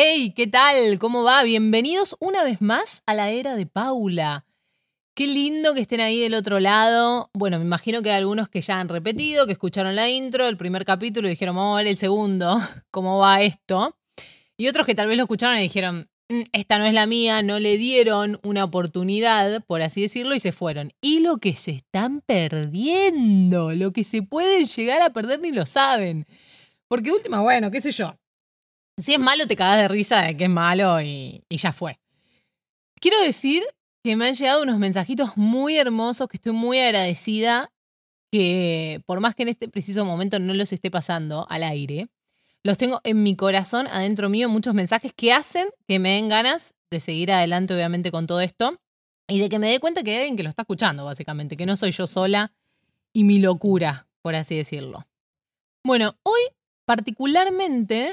Hey, ¿qué tal? ¿Cómo va? Bienvenidos una vez más a la era de Paula. Qué lindo que estén ahí del otro lado. Bueno, me imagino que hay algunos que ya han repetido, que escucharon la intro, el primer capítulo y dijeron, vamos a ver el segundo, cómo va esto. Y otros que tal vez lo escucharon y dijeron, "Mm, esta no es la mía, no le dieron una oportunidad, por así decirlo, y se fueron. Y lo que se están perdiendo, lo que se pueden llegar a perder ni lo saben. Porque última, bueno, qué sé yo. Si es malo, te cagas de risa de que es malo y, y ya fue. Quiero decir que me han llegado unos mensajitos muy hermosos, que estoy muy agradecida, que por más que en este preciso momento no los esté pasando al aire, los tengo en mi corazón, adentro mío, muchos mensajes que hacen que me den ganas de seguir adelante, obviamente, con todo esto y de que me dé cuenta que hay alguien que lo está escuchando, básicamente, que no soy yo sola y mi locura, por así decirlo. Bueno, hoy particularmente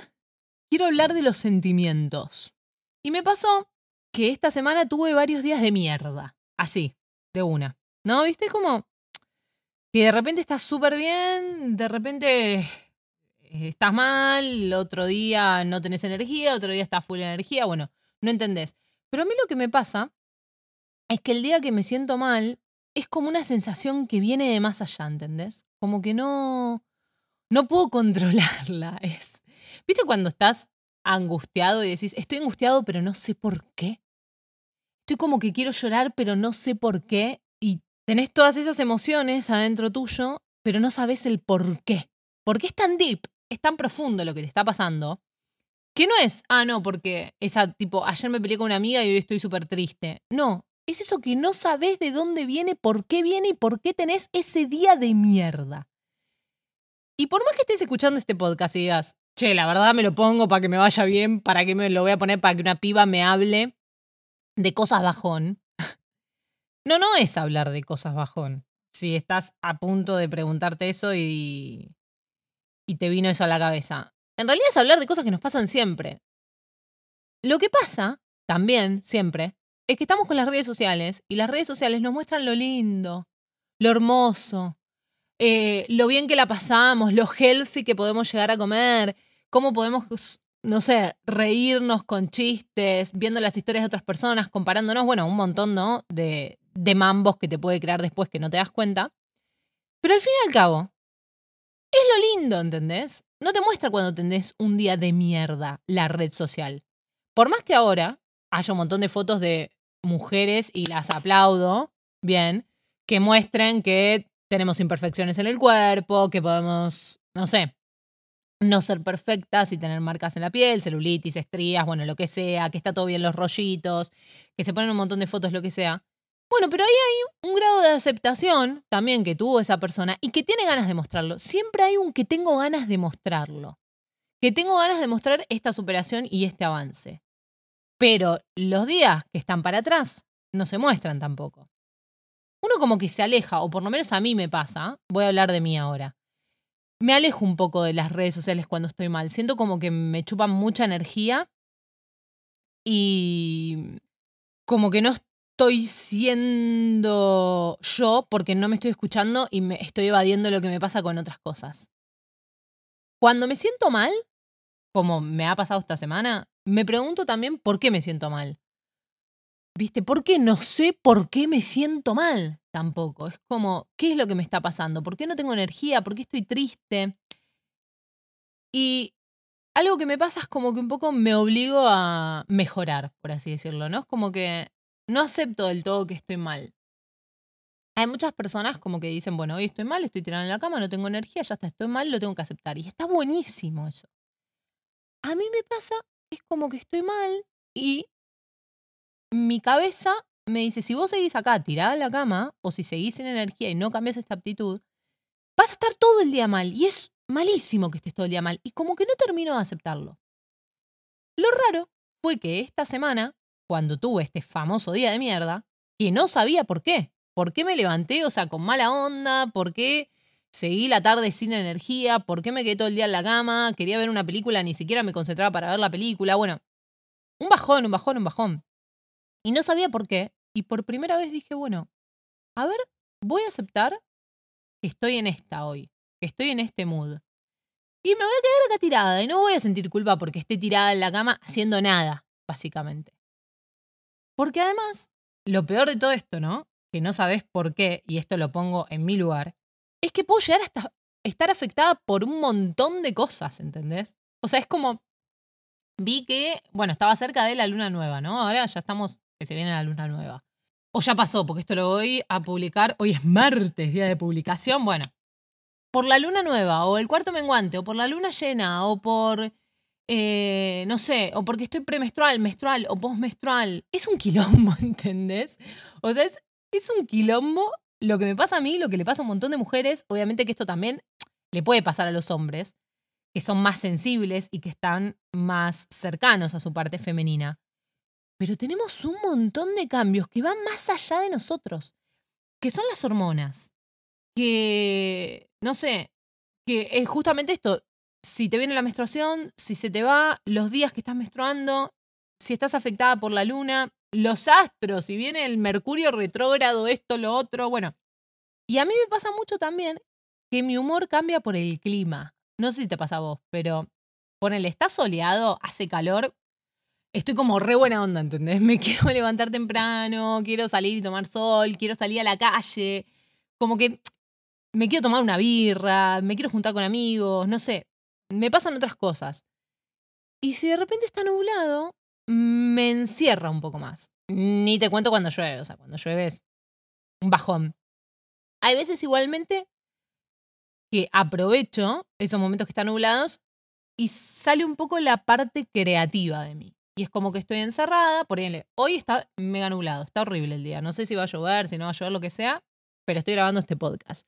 quiero hablar de los sentimientos. Y me pasó que esta semana tuve varios días de mierda, así, de una. ¿No? ¿Viste? Como que de repente estás súper bien, de repente estás mal, otro día no tenés energía, otro día estás full de energía, bueno, no entendés. Pero a mí lo que me pasa es que el día que me siento mal es como una sensación que viene de más allá, ¿entendés? Como que no, no puedo controlarla. Es, ¿Viste cuando estás angustiado y decís, estoy angustiado pero no sé por qué? Estoy como que quiero llorar pero no sé por qué y tenés todas esas emociones adentro tuyo, pero no sabes el por qué. ¿Por qué es tan deep? es tan profundo lo que te está pasando, que no es, ah, no, porque esa tipo, ayer me peleé con una amiga y hoy estoy súper triste. No, es eso que no sabes de dónde viene, por qué viene y por qué tenés ese día de mierda. Y por más que estés escuchando este podcast y digas, che, la verdad me lo pongo para que me vaya bien, para que me lo voy a poner para que una piba me hable de cosas bajón. No, no es hablar de cosas bajón. Si estás a punto de preguntarte eso y, y te vino eso a la cabeza. En realidad es hablar de cosas que nos pasan siempre. Lo que pasa, también, siempre, es que estamos con las redes sociales y las redes sociales nos muestran lo lindo, lo hermoso, eh, lo bien que la pasamos, lo healthy que podemos llegar a comer, cómo podemos, no sé, reírnos con chistes, viendo las historias de otras personas, comparándonos, bueno, un montón, ¿no? De, de mambos que te puede crear después que no te das cuenta. Pero al fin y al cabo, es lo lindo, ¿entendés? No te muestra cuando tenés un día de mierda la red social. Por más que ahora haya un montón de fotos de mujeres, y las aplaudo, bien, que muestren que tenemos imperfecciones en el cuerpo, que podemos, no sé, no ser perfectas y tener marcas en la piel, celulitis, estrías, bueno, lo que sea, que está todo bien los rollitos, que se ponen un montón de fotos, lo que sea. Bueno, pero ahí hay un grado de aceptación también que tuvo esa persona y que tiene ganas de mostrarlo. Siempre hay un que tengo ganas de mostrarlo. Que tengo ganas de mostrar esta superación y este avance. Pero los días que están para atrás no se muestran tampoco. Uno como que se aleja, o por lo menos a mí me pasa, voy a hablar de mí ahora. Me alejo un poco de las redes sociales cuando estoy mal. Siento como que me chupan mucha energía y como que no estoy siendo yo porque no me estoy escuchando y me estoy evadiendo lo que me pasa con otras cosas. Cuando me siento mal, como me ha pasado esta semana, me pregunto también por qué me siento mal. ¿Viste? Porque no sé por qué me siento mal tampoco. Es como, ¿qué es lo que me está pasando? ¿Por qué no tengo energía? ¿Por qué estoy triste? Y algo que me pasa es como que un poco me obligo a mejorar, por así decirlo, ¿no? Es como que no acepto del todo que estoy mal. Hay muchas personas como que dicen, bueno, hoy estoy mal, estoy tirando en la cama, no tengo energía, ya está, estoy mal, lo tengo que aceptar. Y está buenísimo eso. A mí me pasa, es como que estoy mal y mi cabeza me dice, si vos seguís acá tirada en la cama, o si seguís sin energía y no cambias esta actitud, vas a estar todo el día mal. Y es malísimo que estés todo el día mal. Y como que no termino de aceptarlo. Lo raro fue que esta semana cuando tuve este famoso día de mierda, que no sabía por qué. ¿Por qué me levanté, o sea, con mala onda? ¿Por qué seguí la tarde sin energía? ¿Por qué me quedé todo el día en la cama? Quería ver una película, ni siquiera me concentraba para ver la película. Bueno, un bajón, un bajón, un bajón. Y no sabía por qué. Y por primera vez dije, bueno, a ver, voy a aceptar que estoy en esta hoy, que estoy en este mood. Y me voy a quedar acá tirada y no voy a sentir culpa porque esté tirada en la cama haciendo nada, básicamente. Porque además, lo peor de todo esto, ¿no? Que no sabes por qué, y esto lo pongo en mi lugar, es que puedo llegar a estar afectada por un montón de cosas, ¿entendés? O sea, es como, vi que, bueno, estaba cerca de la luna nueva, ¿no? Ahora ya estamos, que se viene la luna nueva. O ya pasó, porque esto lo voy a publicar, hoy es martes, día de publicación, bueno. Por la luna nueva, o el cuarto menguante, o por la luna llena, o por, eh, no sé, o porque estoy premenstrual, menstrual o postmenstrual. Es un quilombo, ¿entendés? O sea, es, es un quilombo lo que me pasa a mí, lo que le pasa a un montón de mujeres. Obviamente que esto también le puede pasar a los hombres que son más sensibles y que están más cercanos a su parte femenina. Pero tenemos un montón de cambios que van más allá de nosotros, que son las hormonas, que, no sé, que es justamente esto, si te viene la menstruación, si se te va, los días que estás menstruando, si estás afectada por la luna, los astros, si viene el mercurio retrógrado, esto, lo otro, bueno. Y a mí me pasa mucho también que mi humor cambia por el clima. No sé si te pasa a vos, pero ponele, está soleado, hace calor. Estoy como re buena onda, ¿entendés? Me quiero levantar temprano, quiero salir y tomar sol, quiero salir a la calle. Como que me quiero tomar una birra, me quiero juntar con amigos, no sé. Me pasan otras cosas. Y si de repente está nublado, me encierra un poco más. Ni te cuento cuando llueve, o sea, cuando llueve es un bajón. Hay veces igualmente que aprovecho esos momentos que están nublados y sale un poco la parte creativa de mí. Y es como que estoy encerrada, por ejemplo, hoy está mega nublado, está horrible el día, no sé si va a llover, si no va a llover, lo que sea, pero estoy grabando este podcast.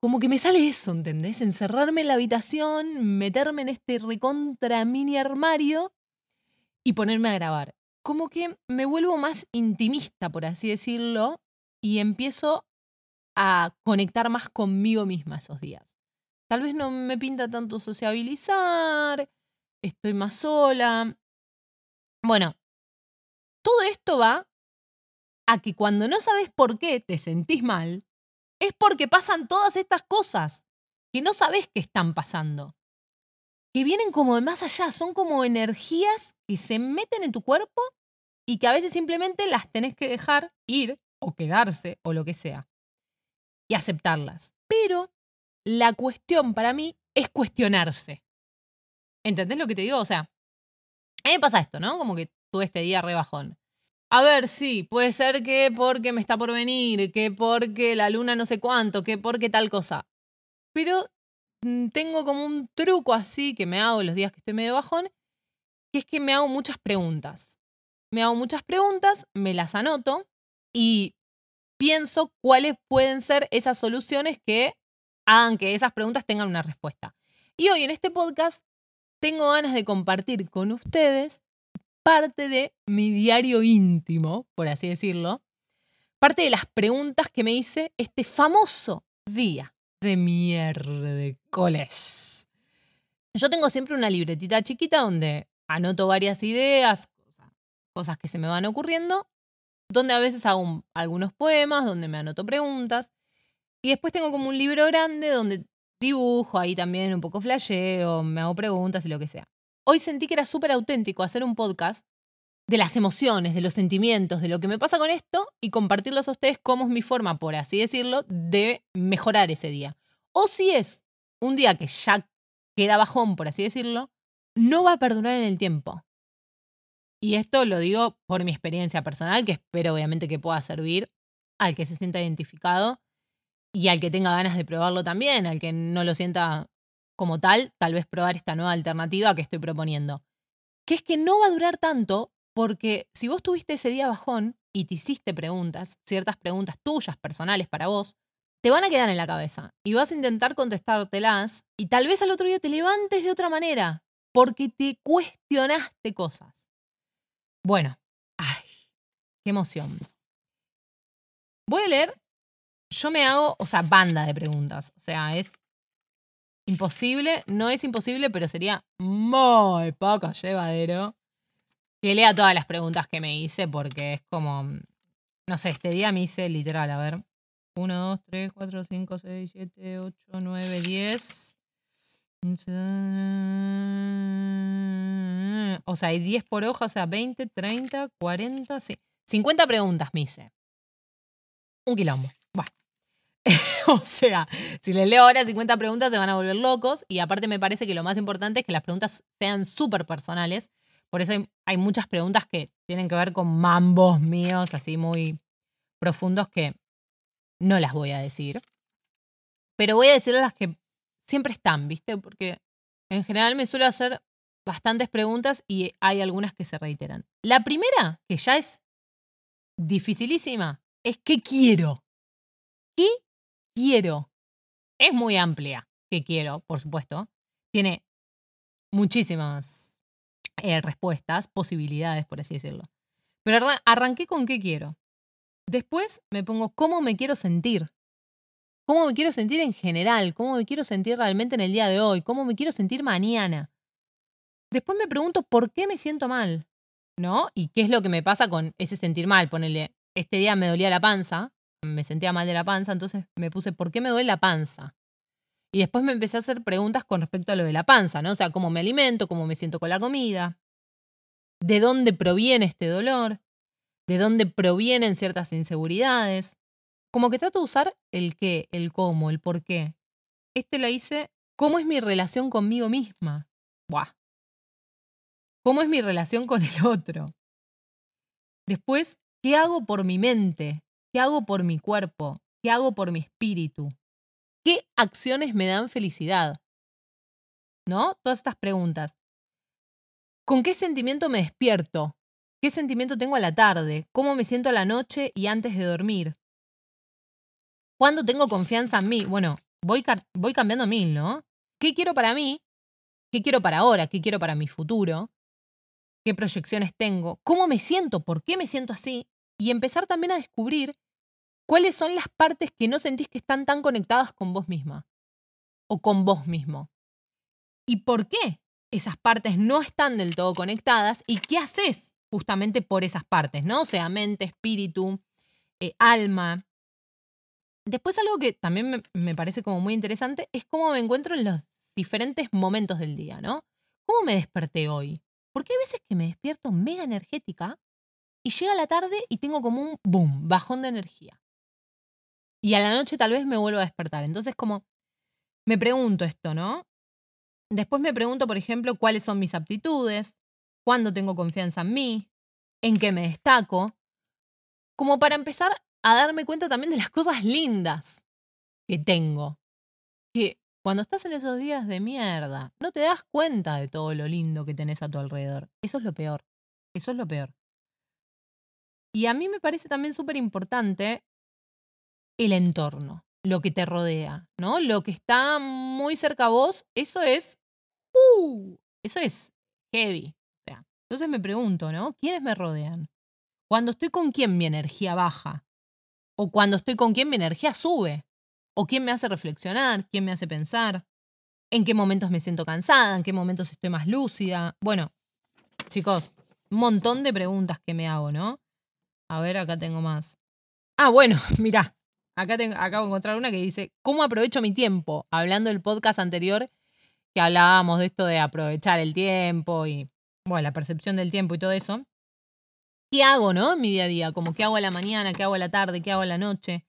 Como que me sale eso, ¿entendés? Encerrarme en la habitación, meterme en este recontra mini armario y ponerme a grabar. Como que me vuelvo más intimista, por así decirlo, y empiezo a conectar más conmigo misma esos días. Tal vez no me pinta tanto sociabilizar, estoy más sola. Bueno, todo esto va a que cuando no sabes por qué te sentís mal, es porque pasan todas estas cosas que no sabes que están pasando. Que vienen como de más allá, son como energías que se meten en tu cuerpo y que a veces simplemente las tenés que dejar ir o quedarse o lo que sea y aceptarlas. Pero la cuestión para mí es cuestionarse. ¿Entendés lo que te digo? O sea, a mí me pasa esto, ¿no? Como que tuve este día rebajón. A ver, sí, puede ser que porque me está por venir, que porque la luna no sé cuánto, que porque tal cosa. Pero mm, tengo como un truco así que me hago los días que estoy medio bajón, que es que me hago muchas preguntas. Me hago muchas preguntas, me las anoto y pienso cuáles pueden ser esas soluciones que hagan que esas preguntas tengan una respuesta. Y hoy en este podcast tengo ganas de compartir con ustedes parte de mi diario íntimo, por así decirlo, parte de las preguntas que me hice este famoso día de miércoles. Yo tengo siempre una libretita chiquita donde anoto varias ideas, cosas que se me van ocurriendo donde a veces hago algunos poemas, donde me anoto preguntas. Y después tengo como un libro grande donde dibujo, ahí también un poco flasheo, me hago preguntas y lo que sea. Hoy sentí que era súper auténtico hacer un podcast de las emociones, de los sentimientos, de lo que me pasa con esto y compartirlos a ustedes como es mi forma, por así decirlo, de mejorar ese día. O si es un día que ya queda bajón, por así decirlo, no va a perdurar en el tiempo. Y esto lo digo por mi experiencia personal, que espero obviamente que pueda servir al que se sienta identificado y al que tenga ganas de probarlo también, al que no lo sienta como tal, tal vez probar esta nueva alternativa que estoy proponiendo. Que es que no va a durar tanto porque si vos tuviste ese día bajón y te hiciste preguntas, ciertas preguntas tuyas, personales para vos, te van a quedar en la cabeza y vas a intentar contestártelas y tal vez al otro día te levantes de otra manera porque te cuestionaste cosas. Bueno, ay, qué emoción. Voy a leer, yo me hago, o sea, banda de preguntas. O sea, es imposible, no es imposible, pero sería muy poco llevadero que lea todas las preguntas que me hice porque es como, no sé, este día me hice literal, a ver, 1, 2, 3, 4, 5, 6, 7, 8, 9, 10. O sea, hay 10 por hoja, o sea, 20, 30, 40, sí. 50 preguntas me hice. Un quilombo. O sea, si les leo ahora 50 preguntas se van a volver locos y aparte me parece que lo más importante es que las preguntas sean súper personales. Por eso hay, hay muchas preguntas que tienen que ver con mambos míos, así muy profundos que no las voy a decir. Pero voy a decir las que siempre están, ¿viste? Porque en general me suelo hacer bastantes preguntas y hay algunas que se reiteran. La primera, que ya es dificilísima, es ¿qué quiero? ¿Qué quiero? Es muy amplia, ¿qué quiero? Por supuesto. Tiene muchísimas eh, respuestas, posibilidades, por así decirlo. Pero arranqué con qué quiero. Después me pongo cómo me quiero sentir. Cómo me quiero sentir en general, cómo me quiero sentir realmente en el día de hoy, cómo me quiero sentir mañana. Después me pregunto por qué me siento mal, ¿no? Y qué es lo que me pasa con ese sentir mal. Ponele, este día me dolía la panza, me sentía mal de la panza, entonces me puse, ¿por qué me duele la panza? Y después me empecé a hacer preguntas con respecto a lo de la panza, ¿no? O sea, cómo me alimento, cómo me siento con la comida, de dónde proviene este dolor, de dónde provienen ciertas inseguridades. Como que trato de usar el qué, el cómo, el por qué. Este la hice, ¿cómo es mi relación conmigo misma? Buah, ¿Cómo es mi relación con el otro? Después, ¿qué hago por mi mente? ¿Qué hago por mi cuerpo? ¿Qué hago por mi espíritu? ¿Qué acciones me dan felicidad? ¿No? Todas estas preguntas. ¿Con qué sentimiento me despierto? ¿Qué sentimiento tengo a la tarde? ¿Cómo me siento a la noche y antes de dormir? ¿Cuándo tengo confianza en mí? Bueno, voy, voy cambiando mil, ¿no? ¿Qué quiero para mí? ¿Qué quiero para ahora? ¿Qué quiero para mi futuro? qué proyecciones tengo, cómo me siento, por qué me siento así, y empezar también a descubrir cuáles son las partes que no sentís que están tan conectadas con vos misma o con vos mismo. ¿Y por qué esas partes no están del todo conectadas y qué haces justamente por esas partes, ¿no? Sea, mente, espíritu, eh, alma. Después algo que también me, me parece como muy interesante es cómo me encuentro en los diferentes momentos del día, ¿no? ¿Cómo me desperté hoy? Porque hay veces que me despierto mega energética y llega la tarde y tengo como un boom, bajón de energía. Y a la noche tal vez me vuelvo a despertar. Entonces como me pregunto esto, ¿no? Después me pregunto, por ejemplo, cuáles son mis aptitudes, cuándo tengo confianza en mí, en qué me destaco, como para empezar a darme cuenta también de las cosas lindas que tengo. Que cuando estás en esos días de mierda, no te das cuenta de todo lo lindo que tenés a tu alrededor. Eso es lo peor. Eso es lo peor. Y a mí me parece también súper importante el entorno, lo que te rodea, ¿no? Lo que está muy cerca a vos, eso es. ¡Uh! Eso es heavy. Entonces me pregunto, ¿no? ¿Quiénes me rodean? Cuando estoy con quién mi energía baja. O cuando estoy con quién mi energía sube. ¿O quién me hace reflexionar? ¿Quién me hace pensar? ¿En qué momentos me siento cansada? ¿En qué momentos estoy más lúcida? Bueno, chicos, un montón de preguntas que me hago, ¿no? A ver, acá tengo más. Ah, bueno, mirá, acá tengo, acabo de encontrar una que dice, ¿cómo aprovecho mi tiempo? Hablando del podcast anterior que hablábamos de esto de aprovechar el tiempo y, bueno, la percepción del tiempo y todo eso. ¿Qué hago, no? En mi día a día, como qué hago a la mañana, qué hago a la tarde, qué hago a la noche.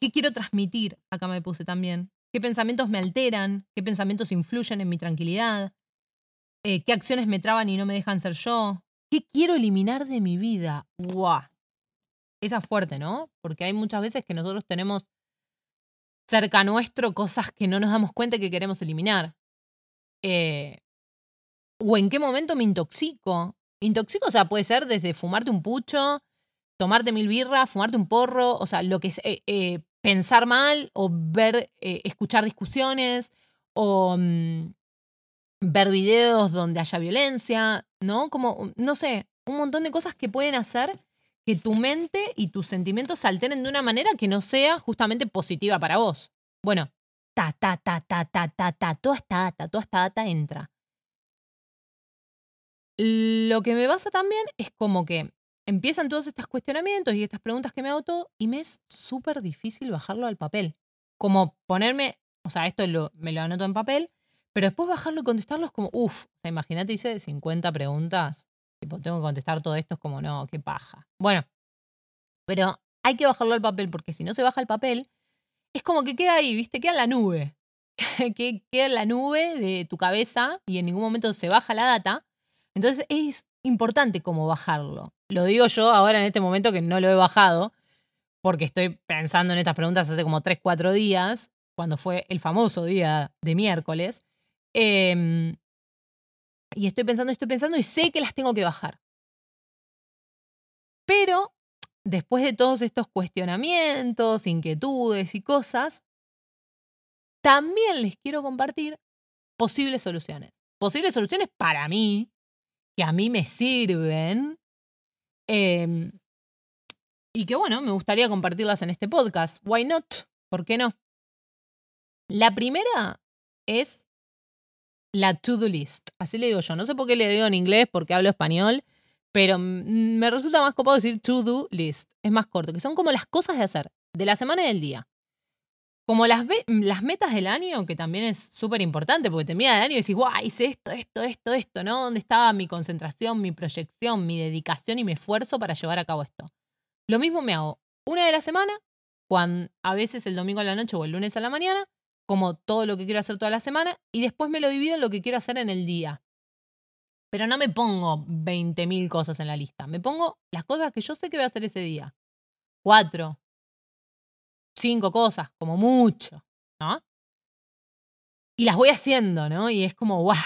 ¿Qué quiero transmitir? Acá me puse también. ¿Qué pensamientos me alteran? ¿Qué pensamientos influyen en mi tranquilidad? Eh, ¿Qué acciones me traban y no me dejan ser yo? ¿Qué quiero eliminar de mi vida? ¡Guau! Esa es fuerte, ¿no? Porque hay muchas veces que nosotros tenemos cerca nuestro cosas que no nos damos cuenta que queremos eliminar. Eh, ¿O en qué momento me intoxico? Intoxico, o sea, puede ser desde fumarte un pucho, tomarte mil birras, fumarte un porro, o sea, lo que es eh, eh, pensar mal o ver, escuchar discusiones o mm, ver videos donde haya violencia, ¿no? Como, no sé, un montón de cosas que pueden hacer que tu mente y tus sentimientos se alteren de una manera que no sea justamente positiva para vos. Bueno, ta, ta, ta, ta, ta, ta, ta, toda esta data, toda esta data entra. Lo que me pasa también es como que empiezan todos estos cuestionamientos y estas preguntas que me hago todo y me es súper difícil bajarlo al papel. Como ponerme, o sea, esto me lo anoto en papel, Pero después bajarlo y contestarlo es como, uff, o sea, imagínate, hice 50 preguntas. Tengo que contestar todo esto, es como, no, qué paja. Bueno, pero hay que bajarlo al papel porque si no se baja el papel, es como que queda ahí, ¿viste? Queda en la nube. que queda en la nube de tu cabeza y en ningún momento se baja la data. Entonces es importante cómo bajarlo. Lo digo yo ahora en este momento que no lo he bajado, porque estoy pensando en estas preguntas hace como 3, 4 días, cuando fue el famoso día de miércoles. Em, y estoy pensando, estoy pensando y sé que las tengo que bajar. Pero después de todos estos cuestionamientos, inquietudes y cosas, también les quiero compartir posibles soluciones. Posibles soluciones para mí, que a mí me sirven. Em, y que bueno, me gustaría compartirlas en este podcast. Why not? ¿Por qué no? La primera es la to-do list. Así le digo yo. No sé por qué le digo en inglés porque hablo español, pero me resulta más copado decir to-do list. Es más corto, que son como las cosas de hacer de la semana y del día. Como las, las metas del año, que también es súper importante, porque te mira el año y decís, guau, hice esto, esto, esto, esto, ¿no? ¿Dónde estaba mi concentración, mi proyección, mi dedicación y mi esfuerzo para llevar a cabo esto? Lo mismo me hago una de la semana, cuando, a veces el domingo a la noche o el lunes a la mañana, como todo lo que quiero hacer toda la semana y después me lo divido en lo que quiero hacer en el día. Pero no me pongo 20.000 cosas en la lista, me pongo las cosas que yo sé que voy a hacer ese día. Cuatro, cinco cosas, como mucho, ¿no? Y las voy haciendo, ¿no? Y es como, ¡guau!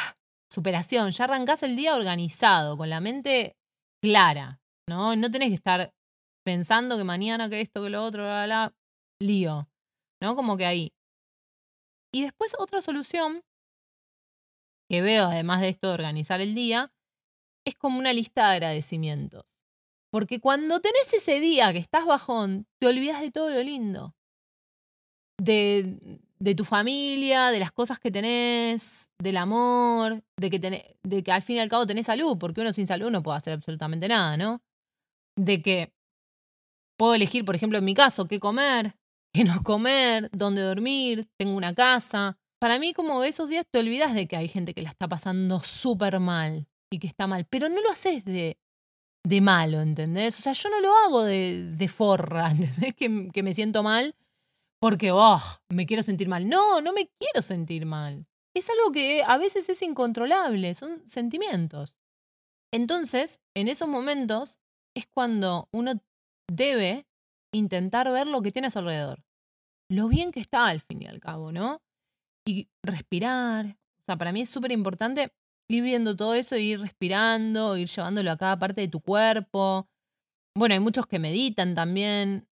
Superación, ya arrancás el día organizado, con la mente clara, ¿no? No tenés que estar pensando que mañana, que esto, que lo otro, bla, bla, bla, lío, ¿no? Como que ahí. Y después otra solución que veo, además de esto de organizar el día, es como una lista de agradecimientos. Porque cuando tenés ese día que estás bajón, te olvidas de todo lo lindo. De, de tu familia, de las cosas que tenés, del amor, de que, de que al fin y al cabo tenés salud, porque uno sin salud no puede hacer absolutamente nada, ¿no? De que puedo elegir, por ejemplo, en mi caso, qué comer, qué no comer, dónde dormir, tengo una casa. Para mí, como esos días te olvidas de que hay gente que la está pasando súper mal y que está mal, pero no lo haces de, de malo, ¿entendés? O sea, yo no lo hago de, de forra, ¿entendés? Que, que me siento mal porque, oh, me quiero sentir mal. No, no me quiero sentir mal. Es algo que a veces es incontrolable, son sentimientos. Entonces, en esos momentos es cuando uno debe intentar ver lo que tienes alrededor. Lo bien que está al fin y al cabo, ¿no? Y respirar. O sea, para mí es súper importante ir viendo todo eso, ir respirando, ir llevándolo a cada parte de tu cuerpo. Bueno, hay muchos que meditan también.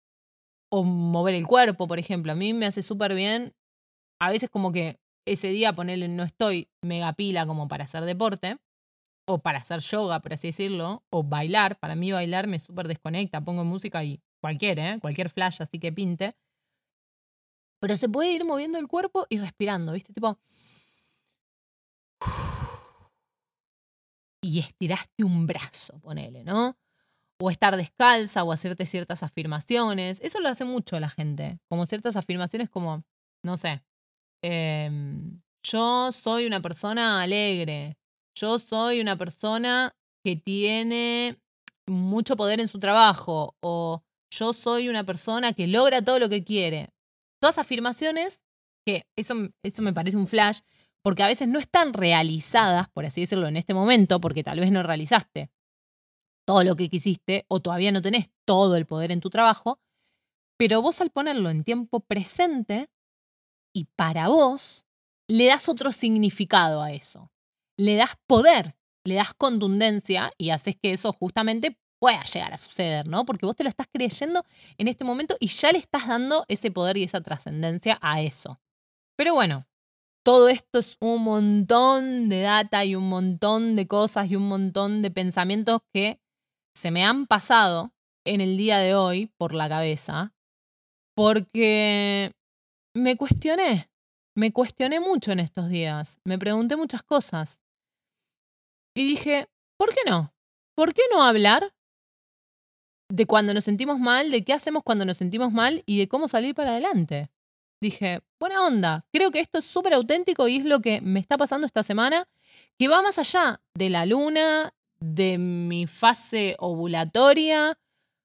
O mover el cuerpo, por ejemplo. A mí me hace súper bien. A veces como que ese día, ponerle, no estoy mega pila como para hacer deporte. O para hacer yoga, por así decirlo. O bailar. Para mí bailar me súper desconecta. Pongo música y cualquier, ¿eh? cualquier flash así que pinte. Pero se puede ir moviendo el cuerpo y respirando, ¿viste? Tipo. Y estiraste un brazo, ponele, ¿no? O estar descalza o hacerte ciertas afirmaciones. Eso lo hace mucho la gente. Como ciertas afirmaciones como, no sé, em, yo soy una persona alegre. Yo soy una persona que tiene mucho poder en su trabajo. O yo soy una persona que logra todo lo que quiere. Todas afirmaciones que eso, eso me parece un flash, porque a veces no están realizadas, por así decirlo, en este momento, porque tal vez no realizaste todo lo que quisiste o todavía no tenés todo el poder en tu trabajo, pero vos al ponerlo en tiempo presente y para vos, le das otro significado a eso. Le das poder, le das contundencia y haces que eso justamente pueda llegar a suceder, ¿no? Porque vos te lo estás creyendo en este momento y ya le estás dando ese poder y esa trascendencia a eso. Pero bueno, todo esto es un montón de data y un montón de cosas y un montón de pensamientos que se me han pasado en el día de hoy por la cabeza porque me cuestioné, me cuestioné mucho en estos días, me pregunté muchas cosas y dije, ¿por qué no? ¿Por qué no hablar de cuando nos sentimos mal, de qué hacemos cuando nos sentimos mal y de cómo salir para adelante. dije, buena onda, creo que esto es súper auténtico y es lo que me está pasando esta semana, que va más allá de la luna, de mi fase ovulatoria,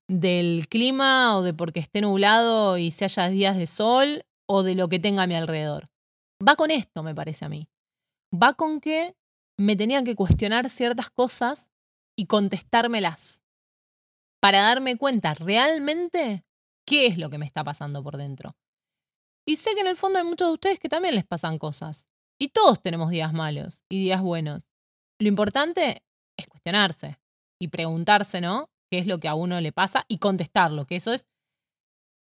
del clima o de porque esté nublado y se haya días de sol o de lo que tenga a mi alrededor. Va con esto, me parece a mí. Va con que me tenían que cuestionar ciertas cosas y contestármelas para darme cuenta realmente qué es lo que me está pasando por dentro. Y sé que en el fondo hay muchos de ustedes que también les pasan cosas. Y todos tenemos días malos y días buenos. Lo importante es cuestionarse y preguntarse, ¿no? ¿Qué es lo que a uno le pasa? Y contestarlo, que eso es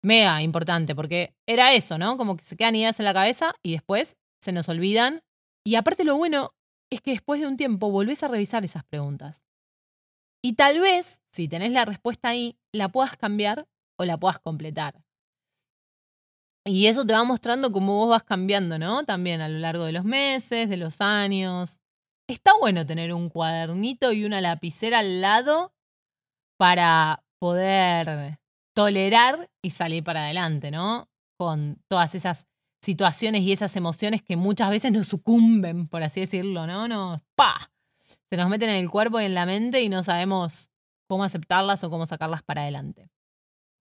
mega importante, porque era eso, ¿no? Como que se quedan ideas en la cabeza y después se nos olvidan. Y aparte lo bueno es que después de un tiempo volvés a revisar esas preguntas. Y tal vez, si tenés la respuesta ahí, la puedas cambiar o la puedas completar. Y eso te va mostrando cómo vos vas cambiando, ¿no? También a lo largo de los meses, de los años. Está bueno tener un cuadernito y una lapicera al lado para poder tolerar y salir para adelante, ¿no? Con todas esas situaciones y esas emociones que muchas veces nos sucumben, por así decirlo, ¿no? Nos, ¡pa! Se nos meten en el cuerpo y en la mente y no sabemos cómo aceptarlas o cómo sacarlas para adelante.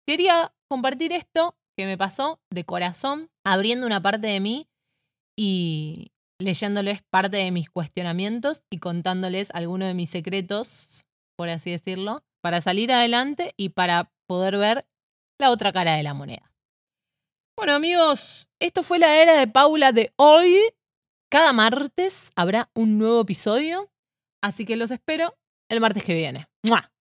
Quería compartir esto que me pasó de corazón, abriendo una parte de mí y leyéndoles parte de mis cuestionamientos y contándoles algunos de mis secretos, por así decirlo, para salir adelante y para poder ver la otra cara de la moneda. Bueno amigos, esto fue la era de Paula de hoy. Cada martes habrá un nuevo episodio, así que los espero el martes que viene. ¡Mua!